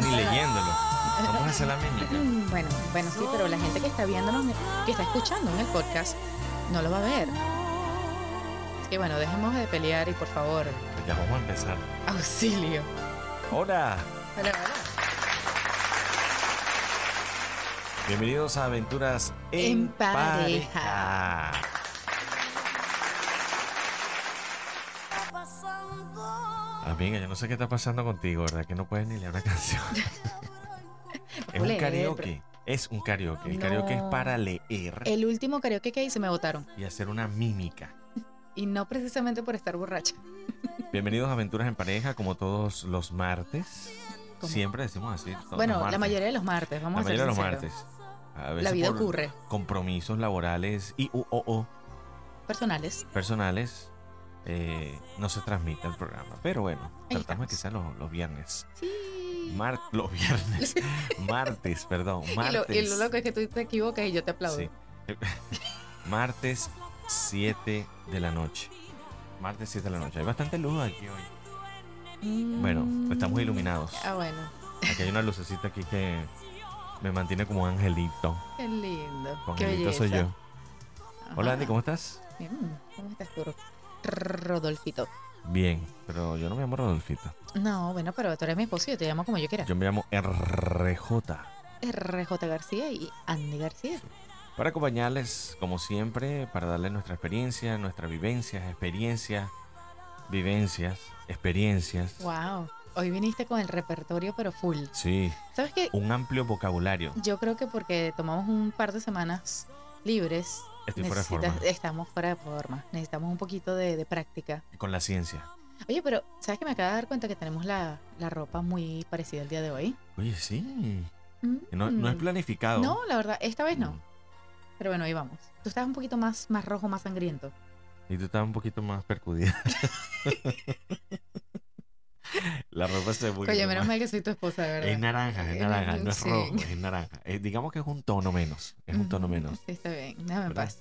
que ni leyéndolo. Vamos a hacer la mímica. Mm, Bueno, bueno, sí, pero la gente que está viéndonos, que está escuchando en el podcast, no lo va a ver. Así que bueno, dejemos de pelear y por favor, Pues ya vamos a empezar. auxilio. Hola. Hola, hola. Bienvenidos a Aventuras en, En pareja. pareja. Amiga, yo no sé qué está pasando contigo, ¿verdad? Que no puedes ni leer una canción. es un karaoke. Es un karaoke. El karaoke es para leer El último karaoke que hice me votaron. y hacer una mímica. Y no precisamente por estar borracha. Bienvenidos a Aventuras en Pareja, como todos los martes. ¿Cómo? Siempre decimos así. bueno, la mayoría de los martes, vamos La a ser mayoría de los martes. A veces La vida por ocurre. Compromisos laborales y u, o, o Personales. personales eh, no se transmite el programa. Pero bueno, tratamos de que sean los, los viernes. Sí. Mar- los viernes. martes, perdón. Y lo, Martes. y lo loco es que tú te equivocas y yo te aplaudo. Sí. martes 7 de la noche. Martes 7 de la noche. Hay bastante luz aquí hoy. Mm. Bueno, estamos iluminados. Ah, bueno. Aquí hay una lucecita aquí que me mantiene como un angelito. Qué lindo. Con Qué angelito belleza. soy yo. Ajá. Hola Andy, ¿cómo estás? Bien, ¿Cómo estás tú, Rodolfito? Bien, pero yo no me llamo Rodolfito. No, bueno, pero tú eres mi esposo y yo te llamo como yo quiera. Yo me llamo RJ. RJ García y Andy García. Para acompañarles, como siempre, para darles nuestra experiencia, nuestras vivencias, experiencias, vivencias, experiencias. Wow. Hoy viniste con el repertorio, pero full. Sí, ¿Sabes qué? un amplio vocabulario. Yo creo que porque tomamos un par de semanas libres, Estoy fuera de forma. estamos fuera de forma. Necesitamos un poquito de, de práctica. Con la ciencia. Oye, pero ¿sabes que me acabo de dar cuenta que tenemos la, la ropa muy parecida el día de hoy? Oye, sí. Mm, No, no es mm. planificado. No, la verdad, esta vez no. Mm. Pero bueno, ahí vamos. Tú estás un poquito más, más rojo, más sangriento. Y tú estás un poquito más percudida. la ropa se ve Oye, menos mal que soy tu esposa, verdad. Es naranja, es Eh, naranja, no es sí. rojo, es naranja. Eh, digamos que es un tono menos. Es un tono menos. Sí, está bien. Déjame en paz.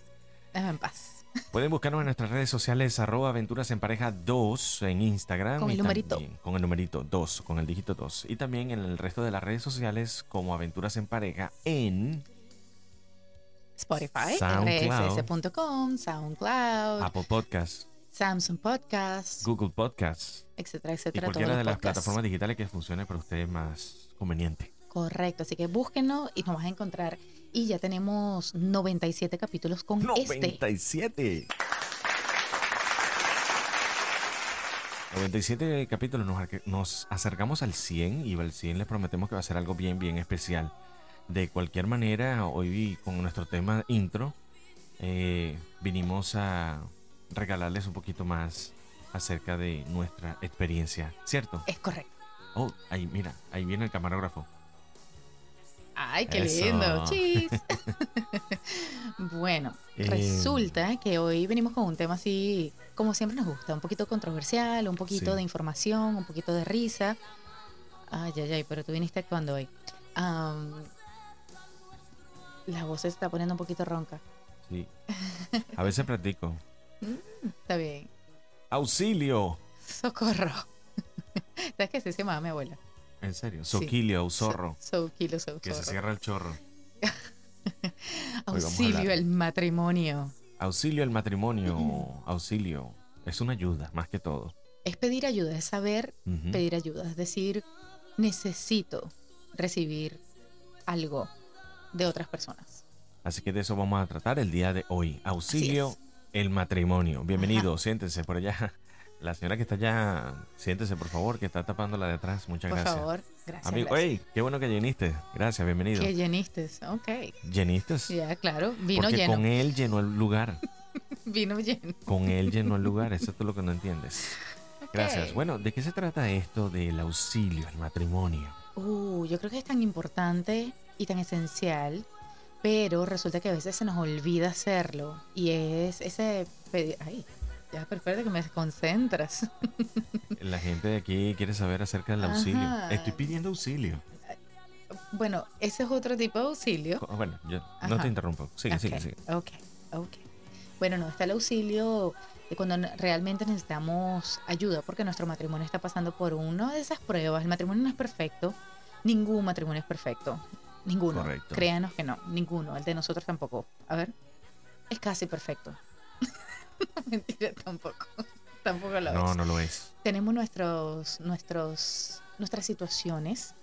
Déjame en paz. Pueden buscarnos en nuestras redes sociales, arroba aventuras en pareja 2 en Instagram. Con el numerito. también- Con el numerito 2, con el dígito 2. Y también en el resto de las redes sociales como aventuras en pareja en Spotify, rss.com, SoundCloud, Apple Podcasts, Samsung Podcast, Google Podcasts etcétera, y etcétera. cualquiera todos de las podcasts. plataformas digitales que funcione para ustedes más conveniente. Correcto, así que búsquenlo y nos vas a encontrar. Y ya tenemos 97 capítulos con este. 97. 97 capítulos, nos acercamos al 100 y al 100 les prometemos que va a ser algo bien, bien especial. De cualquier manera, hoy con nuestro tema intro, eh, vinimos a regalarles un poquito más acerca de nuestra experiencia, ¿cierto? Es correcto. Oh, ahí, mira, ahí viene el camarógrafo. Ay, qué Eso. lindo. Chis. bueno, Eh. resulta que hoy venimos con un tema así, como siempre nos gusta, un poquito controversial, un poquito Sí. de información, un poquito de risa. Ay, ay, ay, pero tú viniste actuando hoy. Am, la voz se está poniendo un poquito ronca. Sí. A veces practico. Está bien. ¡Auxilio! Socorro. ¿Sabes así se llamaba mi abuela? En serio, soquilio, zorro. So, so kilo, so, Que se zorro. cierra el chorro. Auxilio al matrimonio. Auxilio al matrimonio. Auxilio. Es una ayuda, más que todo. Es pedir ayuda, es saber pedir ayuda, es decir, necesito recibir algo de otras personas. Así que de eso vamos a tratar el día de hoy. Auxilio el matrimonio. Bienvenido, siéntense por allá. La señora que está allá, siéntese por favor, que está tapando la de atrás. Muchas Por gracias. favor, gracias. Amigo, gracias. ey, qué bueno que lleniste. Gracias, bienvenido. Que lleniste, ok. ¿Lleniste? Ya, claro, vino Porque lleno. con él llenó el lugar. Vino lleno. Con él llenó el lugar. Eso es lo que no entiendes. Gracias. Ok. Bueno, ¿de qué se trata esto del auxilio al matrimonio? Uh, yo creo que es tan importante y tan esencial, pero resulta que a veces se nos olvida hacerlo. Y es ese pedir. Ay, ya, pero espérate que me desconcentras. La gente de aquí quiere saber acerca del auxilio. Estoy pidiendo auxilio. bueno, ese es otro tipo de auxilio. Bueno, yo no te interrumpo. Sigue, Ok, sigue, sigue. Ok, ok. Bueno, no, está el auxilio de cuando realmente necesitamos ayuda porque nuestro matrimonio está pasando por una de esas pruebas. El matrimonio no es perfecto, ningún matrimonio es perfecto, ninguno. Correcto. Créanos que no, ninguno, el de nosotros tampoco. A ver, es casi perfecto. Mentira, tampoco. Tampoco lo No, es. no lo es. Tenemos nuestros, nuestros, nuestras situaciones,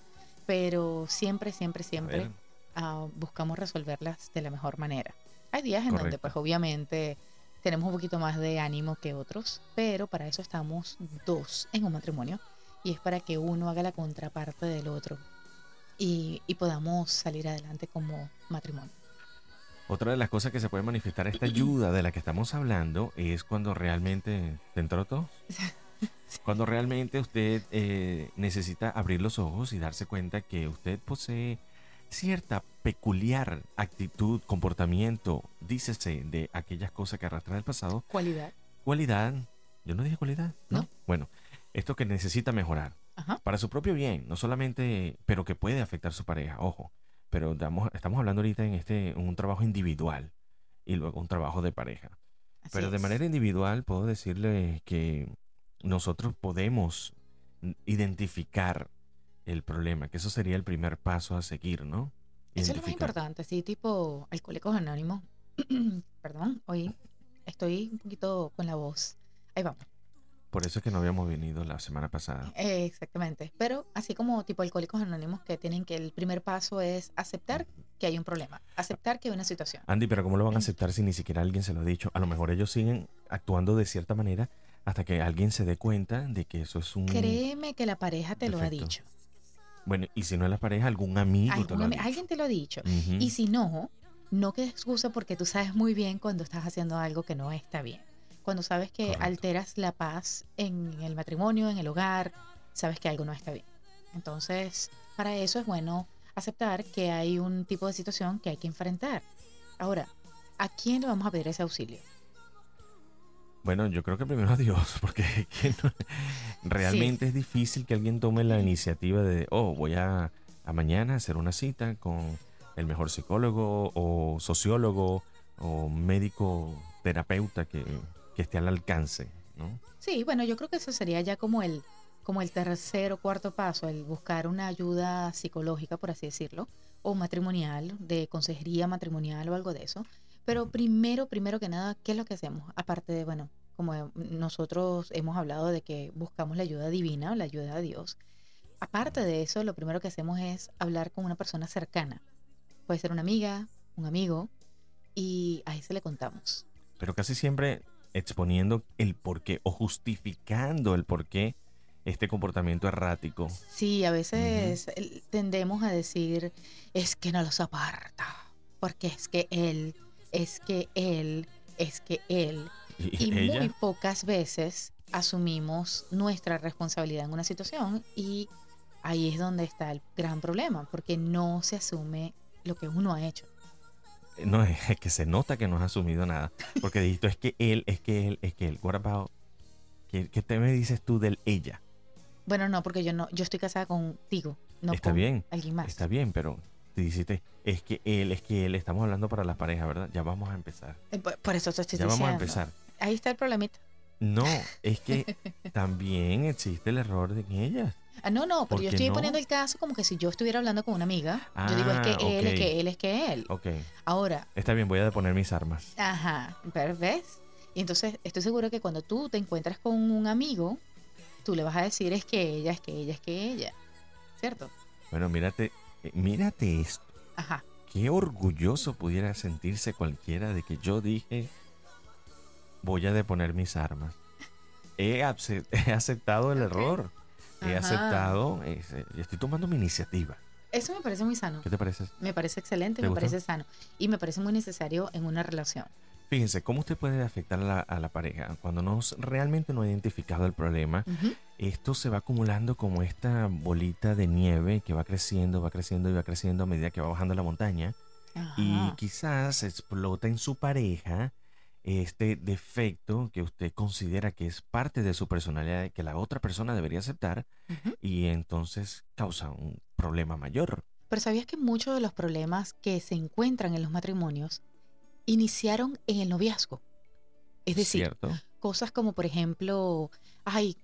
pero siempre, siempre, siempre ah, buscamos resolverlas de la mejor manera. Hay días en donde, Correcto. pues obviamente, tenemos un poquito más de ánimo que otros, pero para eso estamos dos en un matrimonio y es para que uno haga la contraparte del otro y, y podamos salir adelante como matrimonio. Otra de las cosas que se puede manifestar esta ayuda de la que estamos hablando es cuando realmente te entró todo. Cuando realmente usted eh, necesita abrir los ojos y darse cuenta que usted posee cierta peculiar actitud, comportamiento, dícese de aquellas cosas que arrastra del pasado, Cualidad. cualidad, yo no dije cualidad, ¿no? No. Bueno, esto que necesita mejorar Ajá. para su propio bien, no solamente, pero que puede afectar a su pareja, ojo. Pero damos- estamos hablando ahorita en este un trabajo individual y luego un trabajo de pareja. así Pero de es. manera individual puedo decirle que nosotros podemos identificar el problema, que eso sería el primer paso a seguir, ¿no? Eso es lo más importante, sí, tipo Alcohólicos Anónimos. Perdón, hoy estoy un poquito con la voz. Ahí vamos. Por eso es que no habíamos venido la semana pasada. Eh, exactamente. Pero así como tipo Alcohólicos Anónimos que tienen que el primer paso es aceptar que hay un problema, aceptar que hay una situación. Andy, pero ¿cómo lo van a aceptar si ni siquiera alguien se lo ha dicho? A lo mejor ellos siguen actuando de cierta manera hasta que alguien se dé cuenta de que eso es un... Créeme que la pareja te lo ha dicho. Bueno, y si no es la pareja, algún amigo te Algún ha dicho. alguien te lo ha dicho. Y si no, no quede excusa porque tú sabes muy bien cuando estás haciendo algo que no está bien. Cuando sabes que Correcto. alteras la paz en el matrimonio, en el hogar, sabes que algo no está bien. Entonces, para eso es bueno aceptar que hay un tipo de situación que hay que enfrentar. Ahora, ¿a quién le vamos a pedir ese auxilio? Bueno, yo creo que primero a Dios, porque no- realmente es difícil que alguien tome la iniciativa de, oh, voy a, a mañana hacer una cita con el mejor psicólogo o sociólogo o médico terapeuta que, que esté al alcance, ¿no? Sí, bueno, yo creo que eso sería ya como el, como el tercer o cuarto paso, el buscar una ayuda psicológica, por así decirlo, o matrimonial, de consejería matrimonial o algo de eso. Pero primero, primero que nada, ¿qué es lo que hacemos? Aparte de, bueno, como nosotros hemos hablado de que buscamos la ayuda divina, la ayuda de Dios. Aparte de eso, lo primero que hacemos es hablar con una persona cercana. Puede ser una amiga, un amigo, y a ese le contamos. Pero casi siempre exponiendo el porqué o justificando el porqué este comportamiento errático. Sí, a veces tendemos a decir, es que no los aparta, porque es que él, es que él, es que él. Y, muy pocas veces asumimos nuestra responsabilidad en una situación y ahí es donde está el gran problema, porque no se asume lo que uno ha hecho. No es que se nota que no has asumido nada. Porque dijiste, es que él, es que él, es que él. What about- ¿Qué, qué te me dices tú del ella? Bueno, no, porque yo no, yo estoy casada contigo, no Está con bien, alguien más. Está bien, pero te dijiste, es que él, es que él, estamos hablando para las parejas, ¿verdad? Ya vamos a empezar. Eh, Por por eso te estoy Ya vamos a empezar. Ahí está el problemita. No, es que también existe el error de que ella. Ah, no, no, ¿Por pero yo estoy no? poniendo el caso como que si yo estuviera hablando con una amiga, yo digo es Ah, que él, es que él, es que él. Ok, Ahora, está bien, voy a deponer mis armas. ajá, ¿ves? Y entonces estoy seguro que cuando tú te encuentras con un amigo, tú le vas a decir es que ella, es que ella, es que ella. ¿Cierto? Bueno, mírate, eh, mírate esto. Ajá. Qué orgulloso pudiera sentirse cualquiera de que yo dije, voy a deponer mis armas. He, ace- he aceptado el error. He Ajá. aceptado, y estoy tomando mi iniciativa. Eso me parece muy sano. ¿Qué te parece? Me parece excelente, ¿Te me gustó? parece sano. Y me parece muy necesario en una relación. Fíjense, ¿cómo usted puede afectar a la, a la pareja? Cuando no, s- realmente no ha identificado el problema, Ujú. esto se va acumulando como esta bolita de nieve que va creciendo, va creciendo y va creciendo a medida que va bajando la montaña. Y Ajá. quizás explota en su pareja este defecto que usted considera que es parte de su personalidad que la otra persona debería aceptar y entonces causa un problema mayor. Pero ¿sabías que muchos de los problemas que se encuentran en los matrimonios iniciaron en el noviazgo? Es decir, ¿Cierto? cosas como por ejemplo, ay,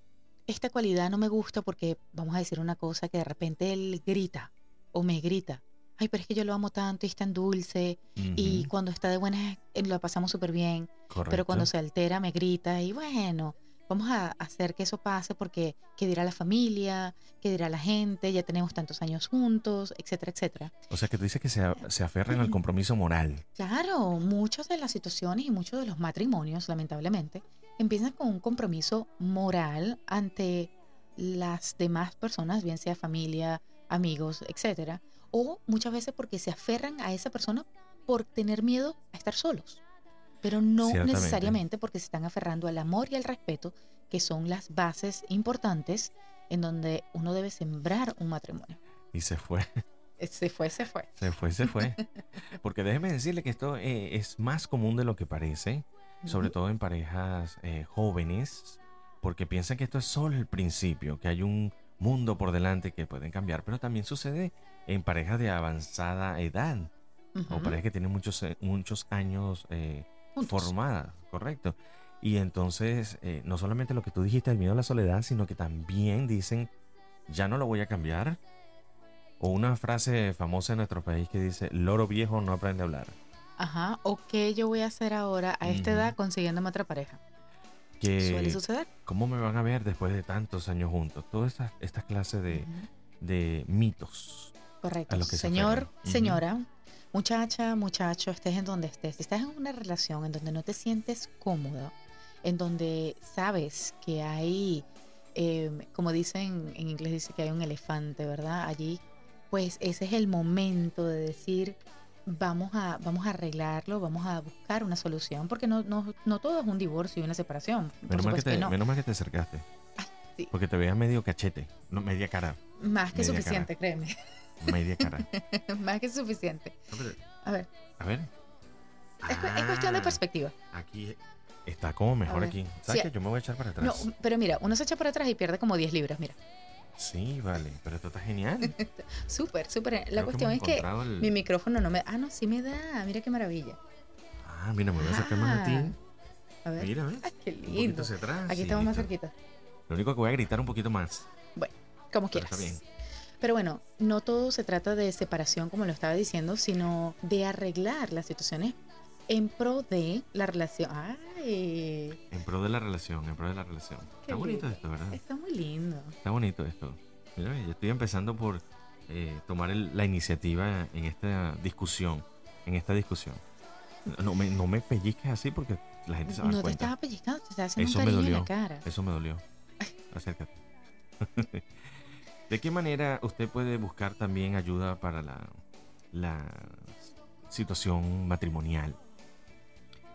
esta cualidad no me gusta porque vamos a decir una cosa que de repente él grita o me grita. Ay, pero es que yo lo amo tanto y es tan dulce y Ujú, cuando está de buenas eh, lo pasamos súper bien, pero Correcto. cuando se altera me grita y bueno, vamos a hacer que eso pase porque qué dirá la familia, qué dirá la gente, ya tenemos tantos años juntos, etcétera, etcétera. O sea, que tú dices que se, se aferran al compromiso moral. Claro, muchas de las situaciones y muchos de los matrimonios, lamentablemente, empiezan con un compromiso moral ante las demás personas, bien sea familia, amigos, etcétera, o muchas veces porque se aferran a esa persona por tener miedo a estar solos, pero no necesariamente porque se están aferrando al amor y al respeto, que son las bases importantes en donde uno debe sembrar un matrimonio. Y se fue, Se fue, se fue. se fue, se fue. Porque déjeme decirle que esto eh, es más común de lo que parece, sobre todo en parejas eh, jóvenes, porque piensan que esto es solo el principio, que hay un mundo por delante que pueden cambiar, pero también sucede en parejas de avanzada edad o parejas que tienen muchos, eh, muchos años eh, formadas, correcto. Y entonces, eh, no solamente lo que tú dijiste, el miedo a la soledad, sino que también dicen, ya no lo voy a cambiar. O una frase famosa en nuestro país que dice, loro viejo no aprende a hablar. Ajá, o qué yo voy a hacer ahora a esta Ujú. edad consiguiéndome otra pareja. Que, Suele suceder. ¿Cómo me van a ver después de tantos años juntos? Todas estas estas clases de, de mitos. Correcto. a los que se Señor, señora, muchacha, muchacho, estés en donde estés. Si estás en una relación en donde no te sientes cómodo, en donde sabes que hay, eh, como dicen en inglés, dice que hay un elefante, ¿verdad? Allí, pues ese es el momento de decir, vamos a, vamos a arreglarlo, vamos a buscar una solución, porque no, no, no todo es un divorcio y una separación. Menos mal, que te, que no. menos mal que te acercaste. Sí. Porque te veías medio cachete, no, media cara, Más que media suficiente, créeme. media cara. Más que suficiente. No, pero, A ver, a ver. es, cu- es cuestión de Ah, perspectiva. Aquí está como mejor aquí. ¿Sabes Sí. que Yo me voy a echar para No, atrás. pero mira, uno se echa para atrás y pierde como 10 libras, mira. Sí, vale, pero esto está genial. Súper, súper. La Creo cuestión es que el- mi micrófono no me... Ah, no, sí me da. Mira qué maravilla. Ah, mira, me voy a acercar más a ti. A ver. Mira, ¿ves? Ay, qué lindo. atrás. Aquí estamos más cerquita. Lo único que voy a gritar un poquito más. Como pero quieras. está bien. Pero bueno, no todo se trata de separación, como lo estaba diciendo, sino de arreglar las situaciones en pro de la relación. En pro de la relación, en pro de la relación. Qué Está bonito esto, ¿verdad? está muy lindo. Está bonito esto. Mira, yo estoy empezando por eh, tomar el- la iniciativa en esta discusión. En esta discusión. No me, no me pellizques así porque la gente se va a No te estaba pellizcando, te estaba haciendo Eso un me cariño en la dolió. cara. Eso me dolió. Acércate. ¿De qué manera usted puede buscar también ayuda para la, la situación matrimonial?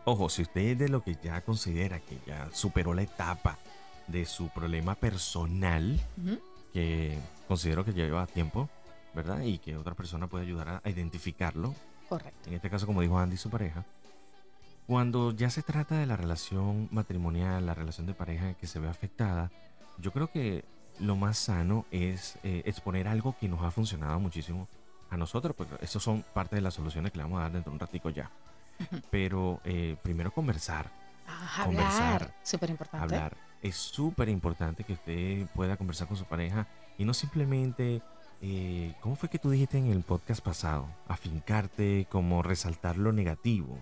Ojo, si usted es de lo que ya considera que ya superó la etapa de su problema personal, que considero que lleva tiempo, ¿verdad? Y que otra persona puede ayudar a- identificarlo, Correcto. en este caso como dijo Andy, su pareja, cuando ya se trata de la relación matrimonial, la relación de pareja que se ve afectada, yo creo que lo más sano es eh, exponer algo que nos ha funcionado muchísimo a nosotros, porque eso son parte de las soluciones que le vamos a dar dentro de un ratico ya. Pero eh, primero conversar, Ah, Conversar. Súper importante. hablar. Es súper importante que usted pueda conversar con su pareja y no simplemente, eh, ¿cómo fue que tú dijiste en el podcast pasado? Afincarte, como resaltar lo negativo.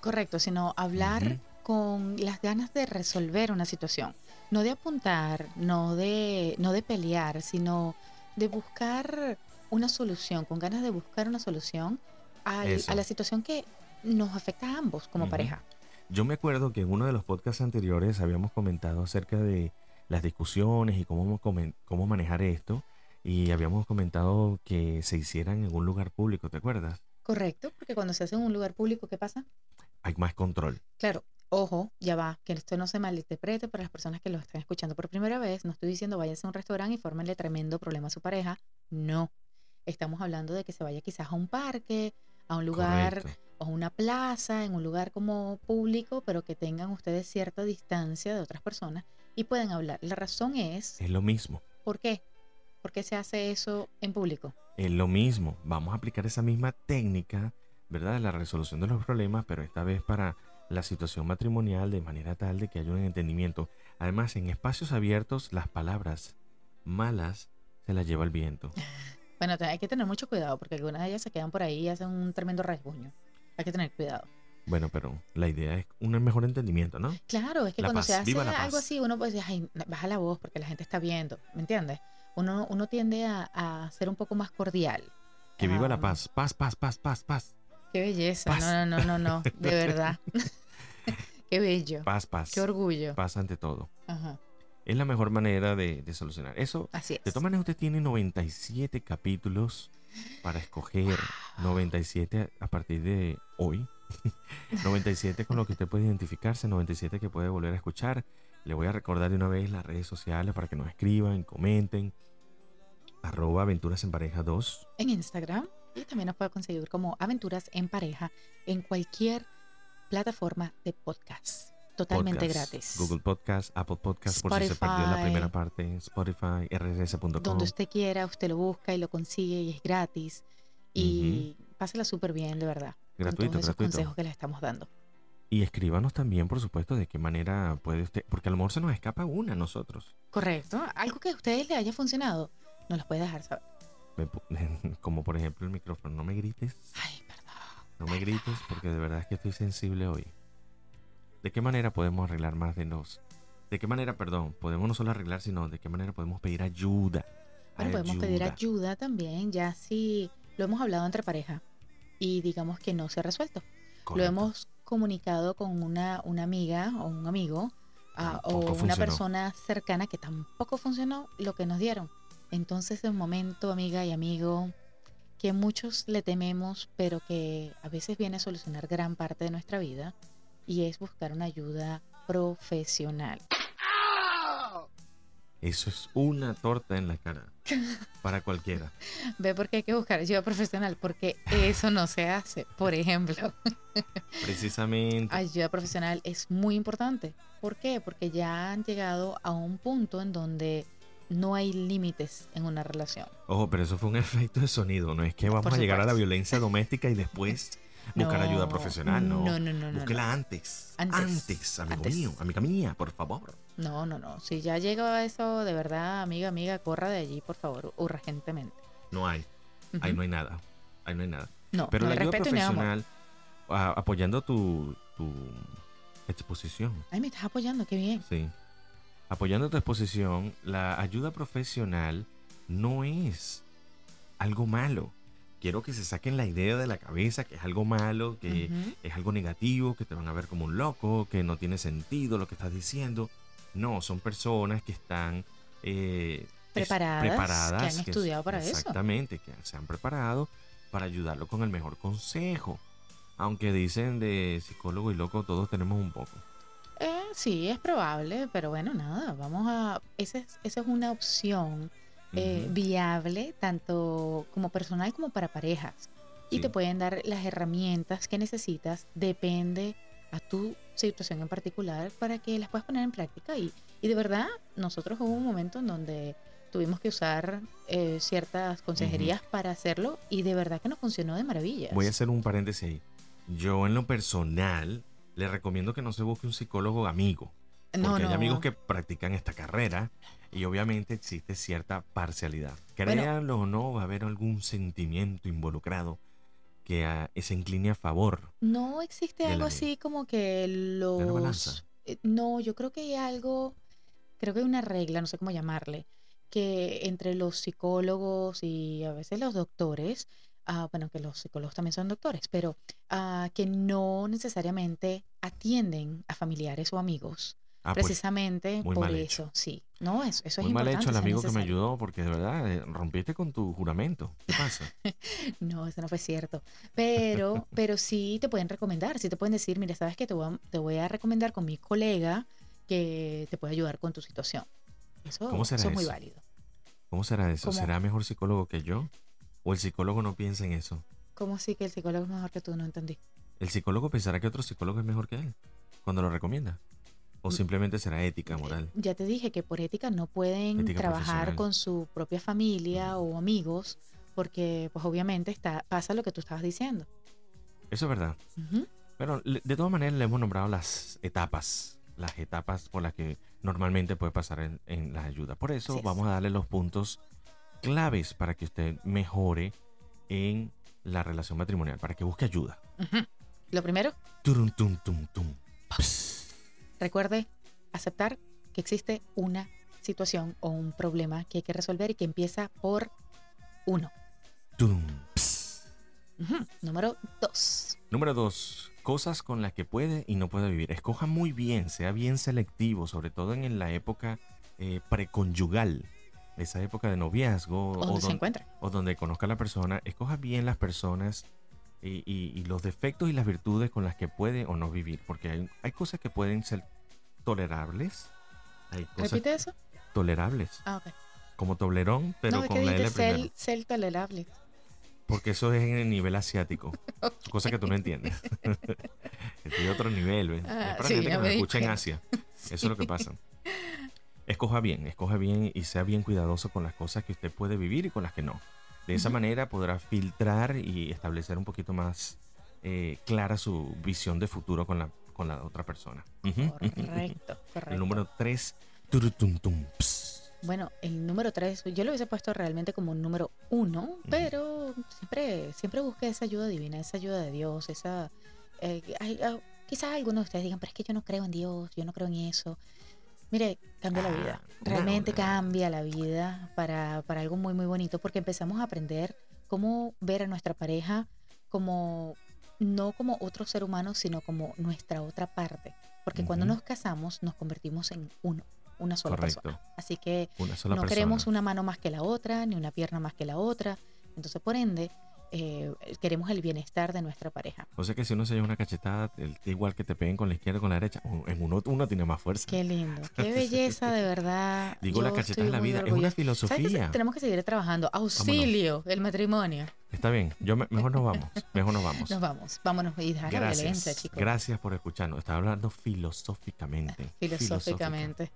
Correcto, sino hablar Ujú. con las ganas de resolver una situación. No de apuntar, no de, no de pelear, sino de buscar una solución, con ganas de buscar una solución a la situación que nos afecta a ambos como pareja. Yo me acuerdo que en uno de los podcasts anteriores habíamos comentado acerca de las discusiones y cómo, cómo manejar esto. Y habíamos comentado que se hicieran en un lugar público, ¿te acuerdas? Correcto, porque cuando se hace en un lugar público, ¿qué pasa? Hay más control. Claro, ojo, ya va, que esto no se malinterprete para las personas que lo están escuchando por primera vez. No estoy diciendo váyanse a un restaurante y fórmenle tremendo problema a su pareja. No. Estamos hablando de que se vaya quizás a un parque, a un lugar Correcto. O una plaza, en un lugar como público, pero que tengan ustedes cierta distancia de otras personas y pueden hablar. La razón es, Es lo mismo. ¿por qué? ¿Por qué se hace eso en público? Es lo mismo. Vamos a aplicar esa misma técnica, ¿verdad? De la resolución de los problemas, pero esta vez para la situación matrimonial de manera tal de que haya un entendimiento. Además, en espacios abiertos, las palabras malas se las lleva el viento. Bueno, hay que tener mucho cuidado porque algunas de ellas se quedan por ahí y hacen un tremendo rasguño. Hay que tener cuidado. Bueno, pero la idea es un mejor entendimiento, ¿no? Claro, es que La cuando paz, se hace algo así, uno puede decir, ay, baja la voz porque la gente está viendo, ¿me entiendes? Uno, uno tiende a, a ser un poco más cordial. Que viva la Ah, paz. Paz, paz, paz, paz, paz. Qué belleza, Paz. no, no, no, no, no, de verdad. Qué bello, Paz, paz. qué orgullo. Paz ante todo. Ajá, Es la mejor manera de, de solucionar. Eso, así es. de todas maneras, usted tiene 97 capítulos para escoger. 97 a partir de hoy. 97 con lo que usted puede identificarse, 97 que puede volver a escuchar. Le voy a recordar de una vez las redes sociales para que nos escriban, comenten. Arroba Aventuras en Pareja 2. En Instagram y también nos puede conseguir como Aventuras en Pareja en cualquier plataforma de podcast. Totalmente Podcast, gratis. Google Podcast, Apple Podcast, por si se perdió la Spotify. primera parte, Spotify, rrs.com. Donde usted quiera, usted lo busca y lo consigue y es gratis. Y pásela súper bien, de verdad. Con Gratuito, todos esos gratuito. consejos que le estamos dando. Y escríbanos también, por supuesto, de qué manera puede usted, porque a lo mejor se nos escapa una a nosotros. Correcto. Algo que a ustedes le haya funcionado, nos los puede dejar saber. Como por ejemplo el micrófono, no me grites, Ay, perdón. no me grites, porque de verdad es que estoy sensible hoy. ¿De qué manera podemos arreglar más de nos? ¿De qué manera, perdón, podemos no solo arreglar, sino de qué manera podemos pedir ayuda? Bueno, podemos pedir ayuda también, ya si lo hemos hablado entre pareja y digamos que no se ha resuelto. Lo hemos comunicado con una, una amiga o un amigo ah, o una persona cercana que tampoco funcionó lo que nos dieron. Entonces, de momento, amiga y amigo, que muchos le tememos, pero que a veces viene a solucionar gran parte de nuestra vida, y es buscar una ayuda profesional. Eso es una torta en la cara para cualquiera. Ve por qué hay que buscar ayuda profesional, porque eso no se hace. Por ejemplo, Precisamente. ayuda profesional es muy importante. ¿Por qué? Porque ya han llegado a un punto en donde no hay límites en una relación. Ojo, pero eso fue un efecto de sonido. No es que vamos a llegar a la violencia doméstica y después buscar ayuda profesional. No, no, no, no, no, Búsquela no. antes. Antes, Antes, amigo antes. mío, amiga mía, por favor. No, no, no. Si ya llega a eso, de verdad, amiga, amiga, corra de allí, por favor, urgentemente. No hay. Ahí Ujú. no hay nada. Ahí no hay nada. No, Pero no la ayuda profesional, a- apoyando tu, tu exposición. Ay, me estás apoyando, qué bien. Sí. Apoyando tu exposición, la ayuda profesional no es algo malo. Quiero que se saquen la idea de la cabeza que es algo malo, que Ujú. es algo negativo, que te van a ver como un loco, que no tiene sentido lo que estás diciendo. No, son personas que están eh, Preparadas, que han es- estudiado para eso. Exactamente, que se han preparado para ayudarlo con el mejor consejo. Aunque dicen de psicólogo y loco, todos tenemos un poco. Eh, sí, es probable, pero bueno, nada, vamos a... Esa es, esa es una opción eh, viable tanto como personal como para parejas. Y te pueden dar las herramientas que necesitas, depende a tu situación en particular, para que las puedas poner en práctica. Y, y de verdad, nosotros hubo un momento en donde tuvimos que usar eh, ciertas consejerías para hacerlo y de verdad que nos funcionó de maravilla. Voy a hacer un paréntesis ahí. Yo en lo personal le recomiendo que no se busque un psicólogo amigo. Porque hay amigos que practican esta carrera y obviamente existe cierta parcialidad. Bueno. Créanlo o no, va a haber algún sentimiento involucrado que ah, se incline a favor. No existe algo así como que los... eh, No, yo creo que hay algo, creo que hay una regla, no sé cómo llamarle, que entre los psicólogos y a veces los doctores, ah, bueno, que los psicólogos también son doctores, pero ah, que no necesariamente atienden a familiares o amigos, Ah, pues, precisamente muy por eso, hecho. sí. No, eso, eso es muy mal importante. hecho el amigo que me ayudó porque de verdad eh, rompiste con tu juramento. ¿Qué pasa? No, eso no fue cierto. Pero, pero sí te pueden recomendar, sí te pueden decir, mira, sabes que te voy a, te voy a recomendar con mi colega que te puede ayudar con tu situación. Eso, ¿Cómo será eso es muy válido. ¿Cómo será eso? ¿Cómo? ¿Será mejor psicólogo que yo? ¿O el psicólogo no piensa en eso? ¿Cómo así que el psicólogo es mejor que tú? No entendí. ¿El psicólogo pensará que otro psicólogo es mejor que él cuando lo recomienda? ¿O Mm. simplemente será ética, moral? Ya te dije que por ética no pueden Ética trabajar con su propia familia o amigos porque pues obviamente está, pasa lo que tú estabas diciendo. Eso es verdad. Ujú. Pero le- de todas maneras le hemos nombrado las etapas, las etapas por las que normalmente puede pasar en, en la ayuda. Por eso vamos a darle los puntos claves para que usted mejore en la relación matrimonial, para que busque ayuda. Lo primero, Turum, tum, tum, tum. Recuerde aceptar que existe una situación o un problema que hay que resolver y que empieza por uno. Ps. Ujú. Número dos. Número dos, cosas con las que puede y no puede vivir. Escoja muy bien, sea bien selectivo, sobre todo en la época eh, preconyugal, esa época de noviazgo o, ¿Dónde se don- encuentra? o donde conozca a la persona. Escoja bien las personas y, y- y los defectos y las virtudes con las que puede o no vivir, porque hay, hay cosas que pueden ser tolerables. Hay cosas ¿Repite eso? tolerables, Ah, como Toblerón, pero no, es con que la L primero. cel tolerable. Porque eso es en el nivel asiático. Cosa que tú no entiendes. es de otro nivel, ¿ves? Ah, es para sí, gente que nos escucha en. Asia. Eso es lo que pasa. Escoja bien, escoja bien y sea bien cuidadoso con las cosas que usted puede vivir y con las que no. De esa manera podrá filtrar y establecer un poquito más eh, clara su visión de futuro con la, con la otra persona. Correcto, correcto. El número 3. Turutuntum, ps. Bueno, el número tres, yo lo hubiese puesto realmente como un número uno, pero siempre, siempre busque esa ayuda divina, esa ayuda de Dios, esa... eh, hay- ah, quizás algunos de ustedes digan, pero es que yo no creo en Dios, yo no creo en eso. Mire, cambia la Ah, vida. una- Realmente cambia la vida para, para algo muy, muy bonito, porque empezamos a aprender cómo ver a nuestra pareja como no como otro ser humano, sino como nuestra otra parte. Porque cuando nos casamos nos convertimos en uno, una sola Correcto. persona. Así que no persona. queremos una mano más que la otra, ni una pierna más que la otra. Entonces, por ende, eh, queremos el bienestar de nuestra pareja. O sea que si uno se lleva una cachetada, el- igual que te peguen con la izquierda o con la derecha, en uno, uno tiene más fuerza. Qué lindo, qué belleza, de verdad. Digo, la Yo cachetada estoy es la vida, es una filosofía. Tenemos que seguir trabajando. Auxilio, el matrimonio. Está bien, yo me- mejor nos vamos, mejor nos vamos. Nos vamos, vámonos y dejar la violencia, Gracias, chicos. gracias por escucharnos. Estaba hablando filosóficamente. Filosóficamente.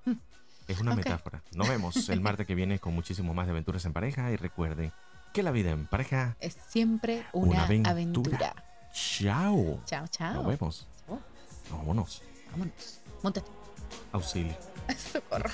Es una Ok. metáfora. Nos vemos el martes que viene con muchísimo más de aventuras en pareja y recuerden que la vida en pareja. Es siempre Una una, aventura. aventura. Chao. Chao, chao. Nos vemos. Chao. Vámonos. Vámonos. Montate. Auxilio. Socorro.